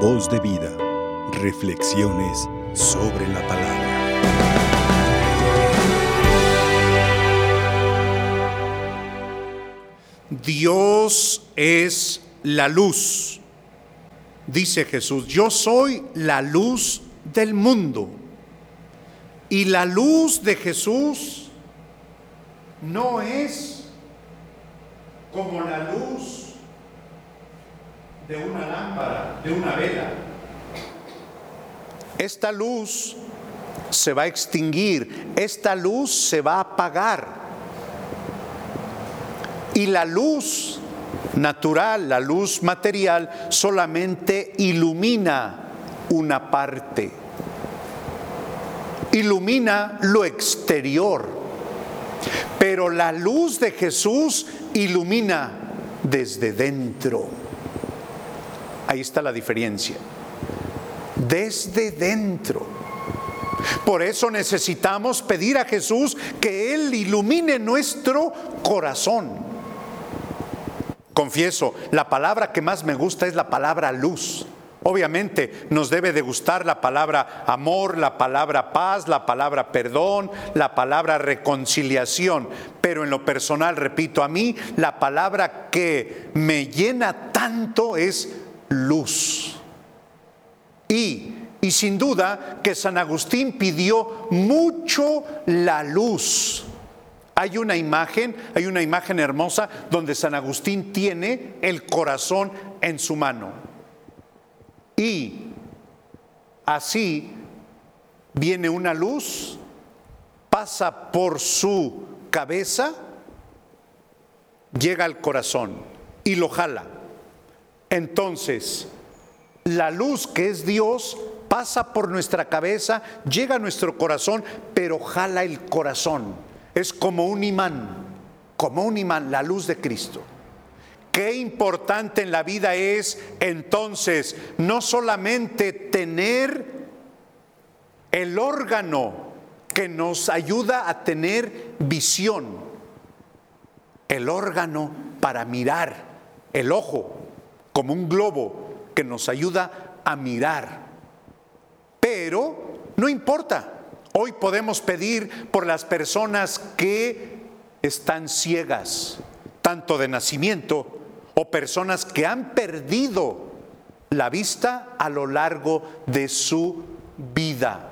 Voz de vida. Reflexiones sobre la palabra. Dios es la luz. Dice Jesús, yo soy la luz del mundo. Y la luz de Jesús no es como la luz de una lámpara, de una vela. Esta luz se va a extinguir, esta luz se va a apagar. Y la luz natural, la luz material, solamente ilumina una parte. Ilumina lo exterior. Pero la luz de Jesús ilumina desde dentro. Ahí está la diferencia. Desde dentro. Por eso necesitamos pedir a Jesús que Él ilumine nuestro corazón. Confieso, la palabra que más me gusta es la palabra luz. Obviamente nos debe de gustar la palabra amor, la palabra paz, la palabra perdón, la palabra reconciliación, pero en lo personal, repito, a mí la palabra que me llena tanto es luz. Y, y sin duda que San Agustín pidió mucho la luz. Hay una imagen, hay una imagen hermosa donde San Agustín tiene el corazón en su mano. Y así viene una luz, pasa por su cabeza, llega al corazón y lo jala. Entonces, la luz que es Dios pasa por nuestra cabeza, llega a nuestro corazón, pero jala el corazón. Es como un imán, como un imán, la luz de Cristo. Qué importante en la vida es entonces no solamente tener el órgano que nos ayuda a tener visión, el órgano para mirar, el ojo como un globo que nos ayuda a mirar. Pero no importa, hoy podemos pedir por las personas que están ciegas, tanto de nacimiento o personas que han perdido la vista a lo largo de su vida.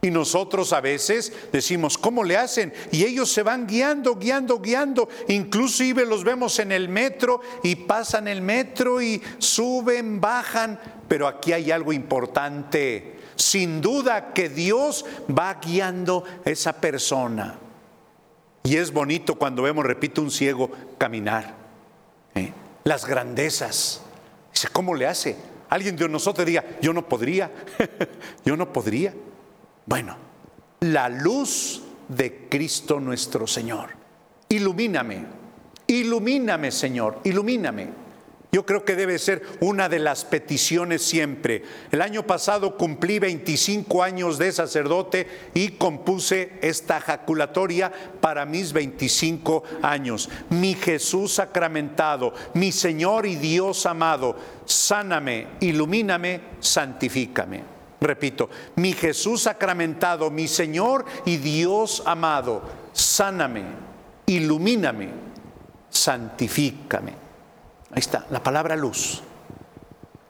Y nosotros a veces decimos, ¿cómo le hacen? Y ellos se van guiando, guiando, guiando. Inclusive los vemos en el metro y pasan el metro y suben, bajan. Pero aquí hay algo importante. Sin duda que Dios va guiando esa persona. Y es bonito cuando vemos, repito, un ciego caminar. ¿eh? las grandezas. Dice, ¿cómo le hace? Alguien de nosotros diga, yo no podría, yo no podría. Bueno, la luz de Cristo nuestro Señor. Ilumíname, ilumíname Señor, ilumíname. Yo creo que debe ser una de las peticiones siempre. El año pasado cumplí 25 años de sacerdote y compuse esta jaculatoria para mis 25 años. Mi Jesús sacramentado, mi Señor y Dios amado, sáname, ilumíname, santifícame. Repito, mi Jesús sacramentado, mi Señor y Dios amado, sáname, ilumíname, santifícame. Ahí está, la palabra luz.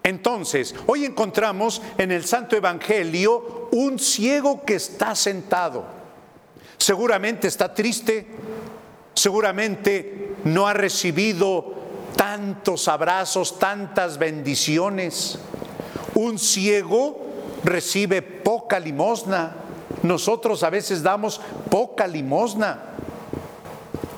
Entonces, hoy encontramos en el Santo Evangelio un ciego que está sentado. Seguramente está triste, seguramente no ha recibido tantos abrazos, tantas bendiciones. Un ciego recibe poca limosna. Nosotros a veces damos poca limosna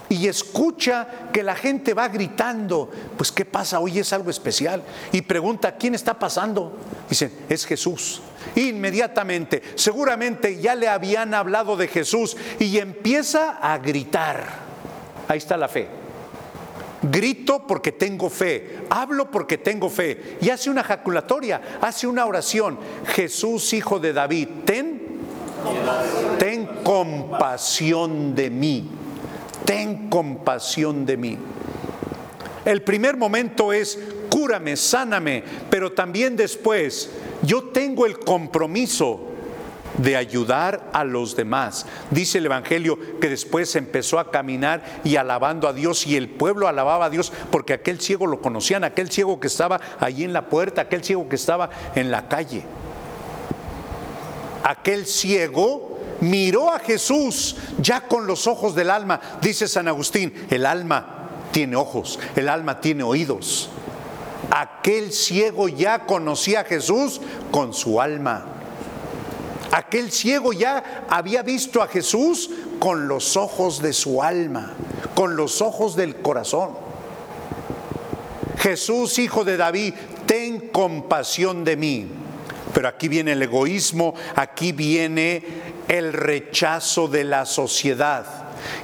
y escucha que la gente va gritando, pues ¿qué pasa? Hoy es algo especial. Y pregunta, ¿quién está pasando? Dicen, es Jesús. Inmediatamente, seguramente ya le habían hablado de Jesús y empieza a gritar. Ahí está la fe. Grito porque tengo fe, hablo porque tengo fe. Y hace una jaculatoria, hace una oración. Jesús, hijo de David, ten, ten compasión de mí ten compasión de mí. El primer momento es cúrame, sáname, pero también después yo tengo el compromiso de ayudar a los demás. Dice el Evangelio que después empezó a caminar y alabando a Dios y el pueblo alababa a Dios porque aquel ciego lo conocían, aquel ciego que estaba allí en la puerta, aquel ciego que estaba en la calle. Aquel ciego miró a Jesús ya con los ojos del alma. Dice San Agustín, el alma tiene ojos, el alma tiene oídos. Aquel ciego ya conocía a Jesús con su alma. Aquel ciego ya había visto a Jesús con los ojos de su alma, con los ojos del corazón. Jesús, hijo de David, ten compasión de mí. Pero aquí viene el egoísmo, aquí viene el rechazo de la sociedad.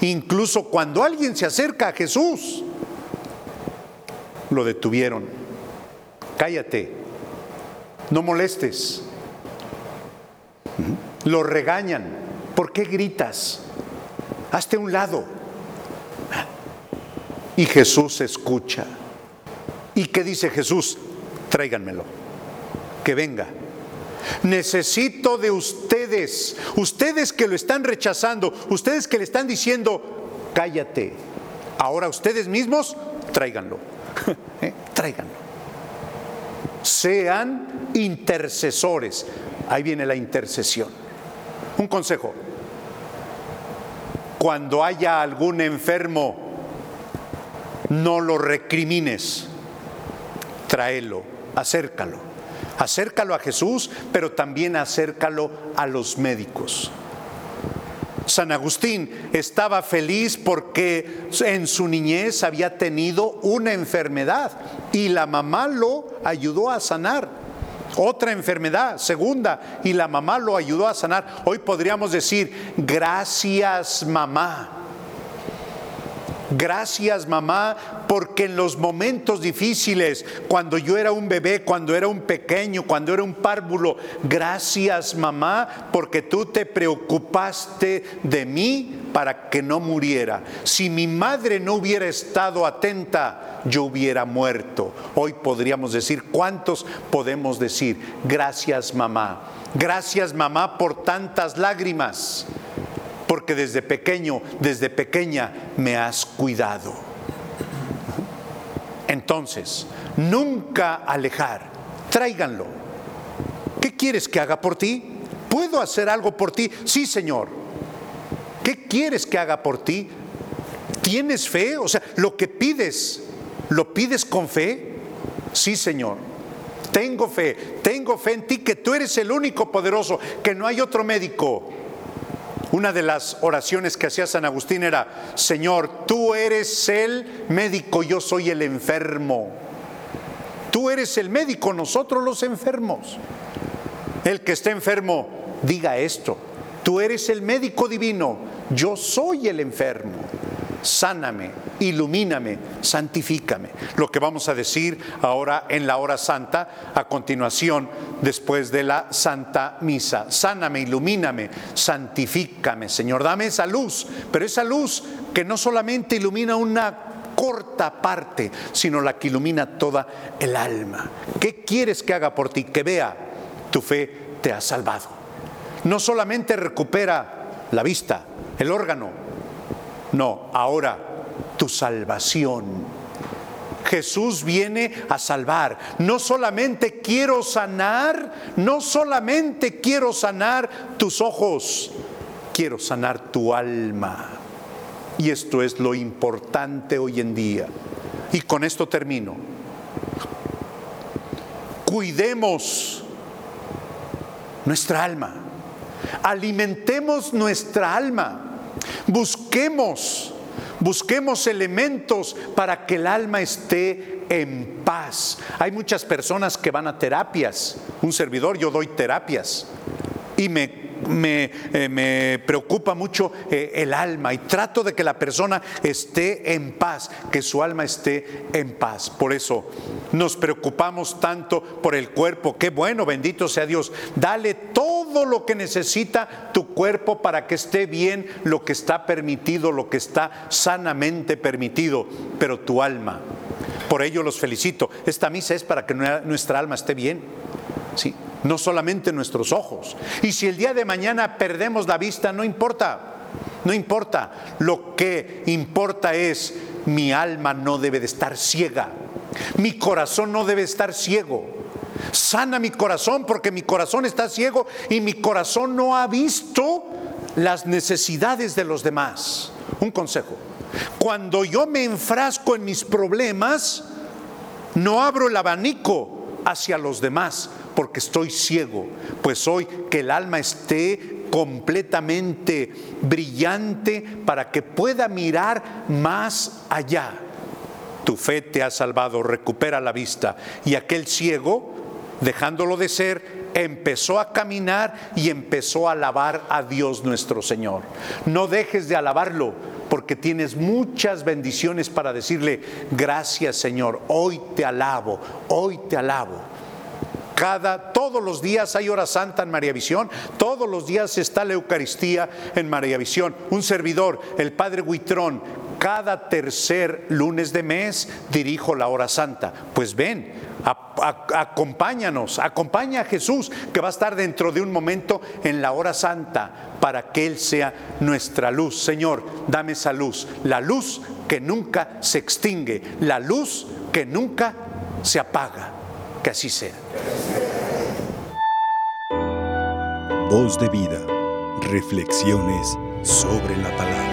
Incluso cuando alguien se acerca a Jesús, lo detuvieron. Cállate, no molestes. Lo regañan. ¿Por qué gritas? Hazte un lado. Y Jesús escucha. ¿Y qué dice Jesús? Tráiganmelo. Que venga. Necesito de ustedes, ustedes que lo están rechazando, ustedes que le están diciendo, cállate. Ahora ustedes mismos, tráiganlo. ¿Eh? Tráiganlo. Sean intercesores. Ahí viene la intercesión. Un consejo. Cuando haya algún enfermo, no lo recrimines. Tráelo, acércalo. Acércalo a Jesús, pero también acércalo a los médicos. San Agustín estaba feliz porque en su niñez había tenido una enfermedad y la mamá lo ayudó a sanar. Otra enfermedad, segunda, y la mamá lo ayudó a sanar. Hoy podríamos decir, gracias mamá. Gracias mamá, porque en los momentos difíciles, cuando yo era un bebé, cuando era un pequeño, cuando era un párvulo, gracias mamá, porque tú te preocupaste de mí para que no muriera. Si mi madre no hubiera estado atenta, yo hubiera muerto. Hoy podríamos decir, ¿cuántos podemos decir? Gracias mamá. Gracias mamá por tantas lágrimas porque desde pequeño, desde pequeña me has cuidado. Entonces, nunca alejar, tráiganlo. ¿Qué quieres que haga por ti? ¿Puedo hacer algo por ti? Sí, Señor. ¿Qué quieres que haga por ti? ¿Tienes fe? O sea, lo que pides, ¿lo pides con fe? Sí, Señor. Tengo fe, tengo fe en ti que tú eres el único poderoso, que no hay otro médico, una de las oraciones que hacía San Agustín era, Señor, tú eres el médico, yo soy el enfermo. Tú eres el médico, nosotros los enfermos. El que esté enfermo, diga esto. Tú eres el médico divino, yo soy el enfermo sáname, ilumíname, santifícame. Lo que vamos a decir ahora en la hora santa, a continuación, después de la Santa Misa. Sáname, ilumíname, santifícame, Señor. Dame esa luz, pero esa luz que no solamente ilumina una corta parte, sino la que ilumina toda el alma. ¿Qué quieres que haga por ti? Que vea, tu fe te ha salvado. No solamente recupera la vista, el órgano, no, ahora tu salvación. Jesús viene a salvar. No solamente quiero sanar, no solamente quiero sanar tus ojos, quiero sanar tu alma. Y esto es lo importante hoy en día. Y con esto termino. Cuidemos nuestra alma. Alimentemos nuestra alma. Busquemos, busquemos elementos para que el alma esté en paz. Hay muchas personas que van a terapias. Un servidor, yo doy terapias. Y me me, eh, me, preocupa mucho eh, el alma y trato de que la persona esté en paz, que su alma esté en paz. Por eso nos preocupamos tanto por el cuerpo. Qué bueno, bendito sea Dios. Dale todo lo que necesita tu cuerpo para que esté bien lo que está permitido, lo que está sanamente permitido. Pero tu alma, Por ello los felicito. Esta misa es para que nuestra alma esté bien. ¿sí? No solamente nuestros ojos. Y si el día de mañana perdemos la vista, no importa. No importa. Lo que importa es mi alma no debe de estar ciega. Mi corazón no debe estar ciego. Sana mi corazón porque mi corazón está ciego y mi corazón no ha visto las necesidades de los demás. Un consejo. Cuando yo me enfrasco en mis problemas, no abro el abanico hacia los demás porque estoy ciego. Pues hoy que el alma esté completamente brillante para que pueda mirar más allá. Tu fe te ha salvado, recupera la vista. Y aquel ciego, dejándolo de ser, empezó a caminar y empezó a alabar a Dios nuestro Señor. No dejes de alabarlo porque tienes muchas bendiciones para decirle, gracias Señor, hoy te alabo, hoy te alabo. Cada, todos los días hay hora santa en María Visión, todos los días está la Eucaristía en María Visión. Un servidor, el Padre Huitrón, cada tercer lunes de mes dirijo la hora santa. Pues ven, acompáñanos, acompaña a Jesús que va a estar dentro de un momento en la hora santa para que Él sea nuestra luz. Señor, dame esa luz, la luz que nunca se extingue, la luz que nunca se apaga. Que así sea. Voz de vida, reflexiones sobre la palabra.